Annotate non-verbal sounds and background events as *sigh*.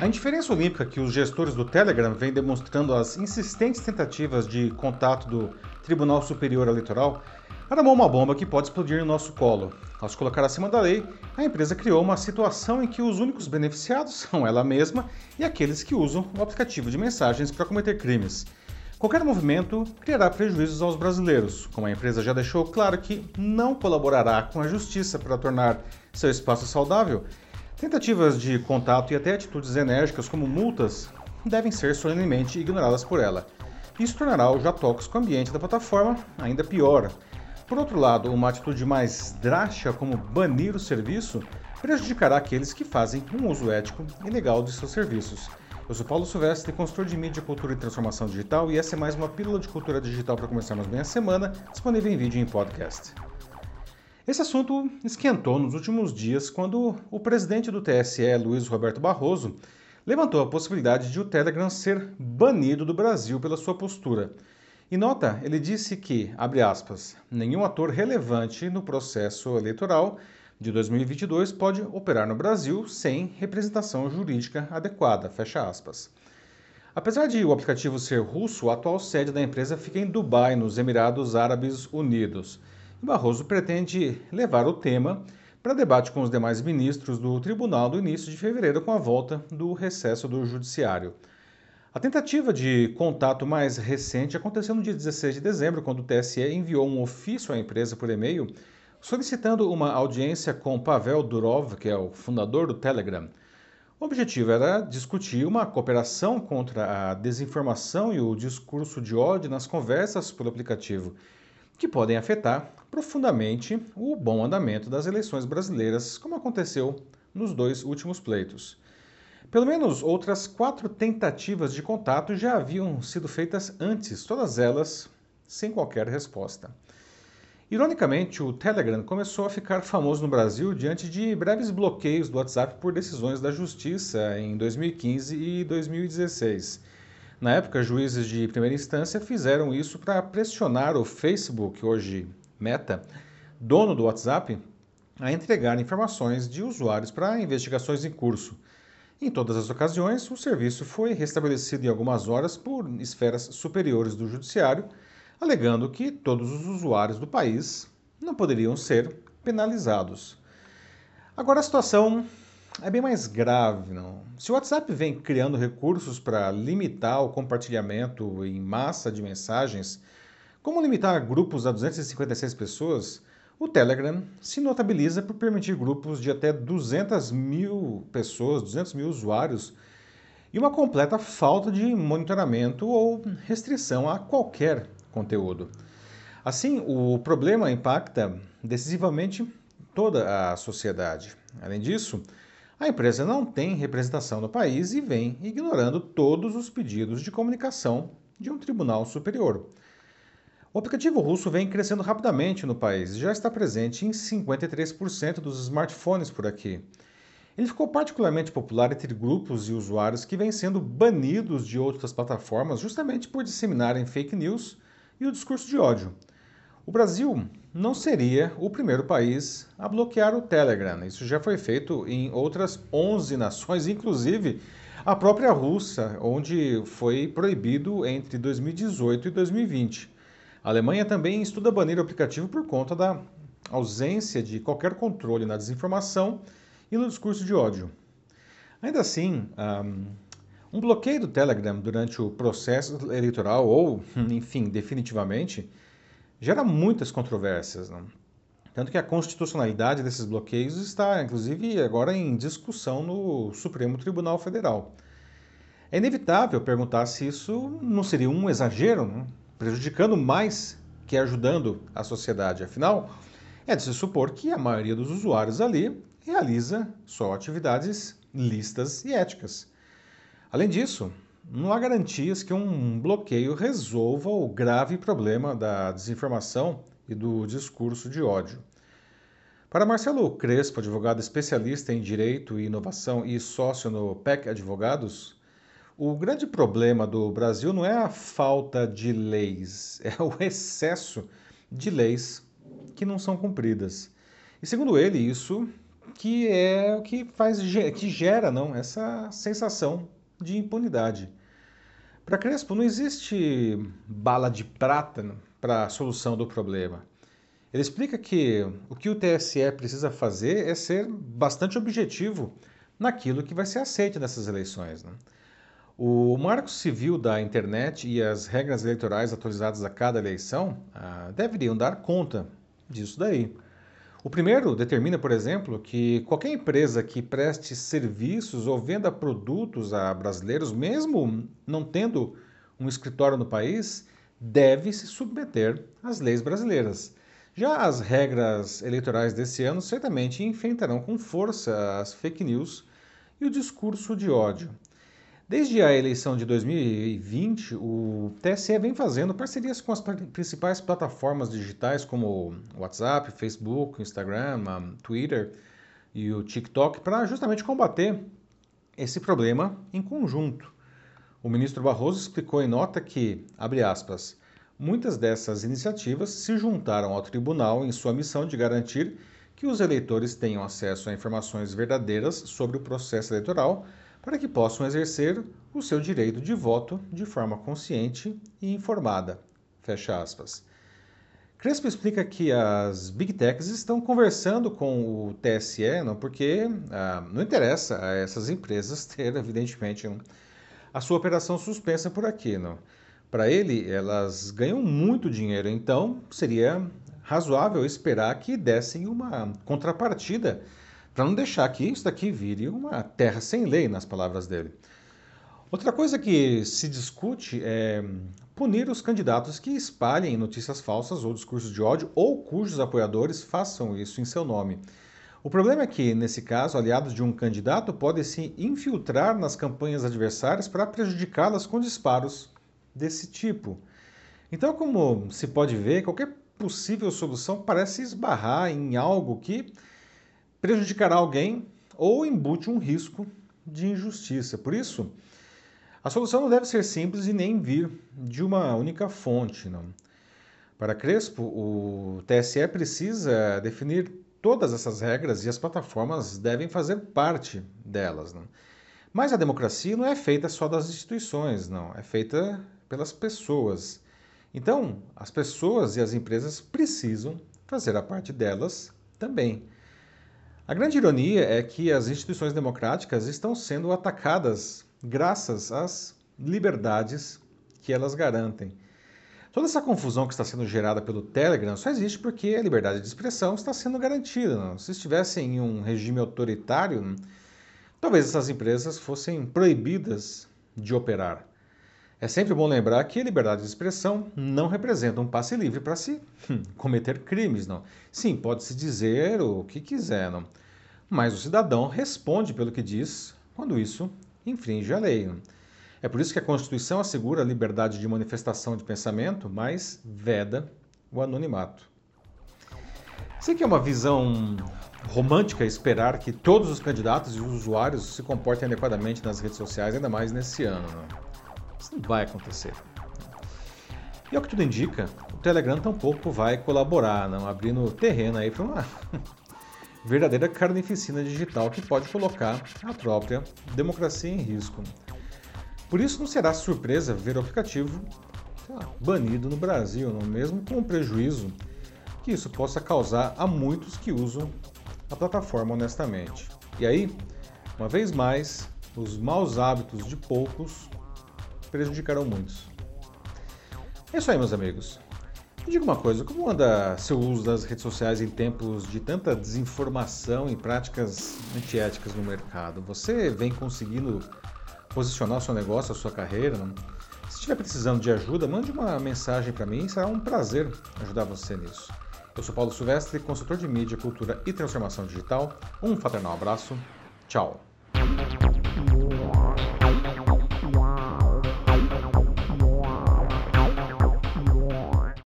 A indiferença olímpica que os gestores do Telegram vêm demonstrando às insistentes tentativas de contato do Tribunal Superior Eleitoral armou uma bomba que pode explodir no nosso colo. Ao se colocar acima da lei, a empresa criou uma situação em que os únicos beneficiados *laughs* são ela mesma e aqueles que usam o aplicativo de mensagens para cometer crimes. Qualquer movimento criará prejuízos aos brasileiros, como a empresa já deixou claro que não colaborará com a justiça para tornar seu espaço saudável, Tentativas de contato e até atitudes enérgicas, como multas, devem ser solenemente ignoradas por ela. Isso tornará o já tóxico ambiente da plataforma ainda pior. Por outro lado, uma atitude mais drástica, como banir o serviço, prejudicará aqueles que fazem um uso ético e legal de seus serviços. Eu sou Paulo Silvestre, consultor de mídia, cultura e transformação digital, e essa é mais uma pílula de cultura digital para começarmos bem a semana, disponível em vídeo e em podcast. Esse assunto esquentou nos últimos dias quando o presidente do TSE, Luiz Roberto Barroso, levantou a possibilidade de o Telegram ser banido do Brasil pela sua postura. Em nota, ele disse que, abre aspas, nenhum ator relevante no processo eleitoral de 2022 pode operar no Brasil sem representação jurídica adequada, fecha aspas. Apesar de o aplicativo ser russo, a atual sede da empresa fica em Dubai, nos Emirados Árabes Unidos. Barroso pretende levar o tema para debate com os demais ministros do tribunal do início de fevereiro, com a volta do recesso do judiciário. A tentativa de contato mais recente aconteceu no dia 16 de dezembro, quando o TSE enviou um ofício à empresa por e-mail solicitando uma audiência com Pavel Durov, que é o fundador do Telegram. O objetivo era discutir uma cooperação contra a desinformação e o discurso de ódio nas conversas pelo aplicativo que podem afetar profundamente o bom andamento das eleições brasileiras, como aconteceu nos dois últimos pleitos. Pelo menos outras quatro tentativas de contato já haviam sido feitas antes, todas elas sem qualquer resposta. Ironicamente, o Telegram começou a ficar famoso no Brasil diante de breves bloqueios do WhatsApp por decisões da Justiça em 2015 e 2016. Na época, juízes de primeira instância fizeram isso para pressionar o Facebook, hoje Meta, dono do WhatsApp, a entregar informações de usuários para investigações em curso. Em todas as ocasiões, o serviço foi restabelecido em algumas horas por esferas superiores do judiciário, alegando que todos os usuários do país não poderiam ser penalizados. Agora a situação é bem mais grave. Não? Se o WhatsApp vem criando recursos para limitar o compartilhamento em massa de mensagens, como limitar grupos a 256 pessoas, o Telegram se notabiliza por permitir grupos de até 200 mil pessoas, 200 mil usuários, e uma completa falta de monitoramento ou restrição a qualquer conteúdo. Assim, o problema impacta decisivamente toda a sociedade. Além disso, a empresa não tem representação no país e vem ignorando todos os pedidos de comunicação de um tribunal superior. O aplicativo russo vem crescendo rapidamente no país e já está presente em 53% dos smartphones por aqui. Ele ficou particularmente popular entre grupos e usuários que vêm sendo banidos de outras plataformas justamente por disseminarem fake news e o discurso de ódio. O Brasil não seria o primeiro país a bloquear o Telegram. Isso já foi feito em outras 11 nações, inclusive a própria Rússia, onde foi proibido entre 2018 e 2020. A Alemanha também estuda banir o aplicativo por conta da ausência de qualquer controle na desinformação e no discurso de ódio. Ainda assim, um bloqueio do Telegram durante o processo eleitoral, ou, *laughs* enfim, definitivamente, gera muitas controvérsias. Não? Tanto que a constitucionalidade desses bloqueios está, inclusive, agora em discussão no Supremo Tribunal Federal. É inevitável perguntar se isso não seria um exagero, não? prejudicando mais que ajudando a sociedade. Afinal, é de se supor que a maioria dos usuários ali realiza só atividades listas e éticas. Além disso, não há garantias que um bloqueio resolva o grave problema da desinformação e do discurso de ódio. Para Marcelo Crespo, advogado especialista em direito e inovação e sócio no PEC Advogados, o grande problema do Brasil não é a falta de leis, *laughs* é o excesso de leis que não são cumpridas. E segundo ele, isso que é o que faz que gera não essa sensação de impunidade. Para Crespo não existe bala de prata para a solução do problema. Ele explica que o que o TSE precisa fazer é ser bastante objetivo naquilo que vai ser aceito nessas eleições. Né? O Marco Civil da Internet e as regras eleitorais atualizadas a cada eleição ah, deveriam dar conta disso daí. O primeiro determina, por exemplo, que qualquer empresa que preste serviços ou venda produtos a brasileiros, mesmo não tendo um escritório no país, deve se submeter às leis brasileiras. Já as regras eleitorais desse ano certamente enfrentarão com força as fake news e o discurso de ódio. Desde a eleição de 2020, o TSE vem fazendo parcerias com as principais plataformas digitais como WhatsApp, Facebook, Instagram, Twitter e o TikTok para justamente combater esse problema em conjunto. O ministro Barroso explicou em nota que, abre aspas, Muitas dessas iniciativas se juntaram ao tribunal em sua missão de garantir que os eleitores tenham acesso a informações verdadeiras sobre o processo eleitoral para que possam exercer o seu direito de voto de forma consciente e informada. Fecha aspas. Crespo explica que as Big Techs estão conversando com o TSE, não, porque ah, não interessa a essas empresas ter, evidentemente, a sua operação suspensa por aqui. Não. Para ele, elas ganham muito dinheiro, então seria razoável esperar que dessem uma contrapartida para não deixar que isso daqui vire uma terra sem lei, nas palavras dele. Outra coisa que se discute é punir os candidatos que espalhem notícias falsas ou discursos de ódio ou cujos apoiadores façam isso em seu nome. O problema é que, nesse caso, aliados de um candidato podem se infiltrar nas campanhas adversárias para prejudicá-las com disparos desse tipo. Então, como se pode ver, qualquer possível solução parece esbarrar em algo que prejudicará alguém ou embute um risco de injustiça. Por isso, a solução não deve ser simples e nem vir de uma única fonte. Não. Para Crespo, o TSE precisa definir todas essas regras e as plataformas devem fazer parte delas. Não. Mas a democracia não é feita só das instituições, não. É feita pelas pessoas. Então, as pessoas e as empresas precisam fazer a parte delas também. A grande ironia é que as instituições democráticas estão sendo atacadas graças às liberdades que elas garantem. Toda essa confusão que está sendo gerada pelo Telegram só existe porque a liberdade de expressão está sendo garantida. Não? Se estivesse em um regime autoritário, talvez essas empresas fossem proibidas de operar. É sempre bom lembrar que a liberdade de expressão não representa um passe livre para se hum, cometer crimes, não. Sim, pode-se dizer o que quiser, não. Mas o cidadão responde pelo que diz quando isso infringe a lei. É por isso que a Constituição assegura a liberdade de manifestação de pensamento, mas veda o anonimato. Sei que é uma visão romântica esperar que todos os candidatos e os usuários se comportem adequadamente nas redes sociais, ainda mais nesse ano. Não? Isso não vai acontecer. E ao que tudo indica, o Telegram tampouco vai colaborar, não abrindo terreno aí para uma *laughs* verdadeira carnificina digital que pode colocar a própria democracia em risco. Por isso não será surpresa ver o aplicativo lá, banido no Brasil, não mesmo com o prejuízo que isso possa causar a muitos que usam a plataforma honestamente. E aí, uma vez mais, os maus hábitos de poucos prejudicarão muitos. É isso aí, meus amigos. Me diga uma coisa, como anda seu uso das redes sociais em tempos de tanta desinformação e práticas antiéticas no mercado? Você vem conseguindo posicionar o seu negócio, a sua carreira? Não? Se estiver precisando de ajuda, mande uma mensagem para mim, será um prazer ajudar você nisso. Eu sou Paulo Silvestre, consultor de mídia, cultura e transformação digital. Um fraternal abraço. Tchau.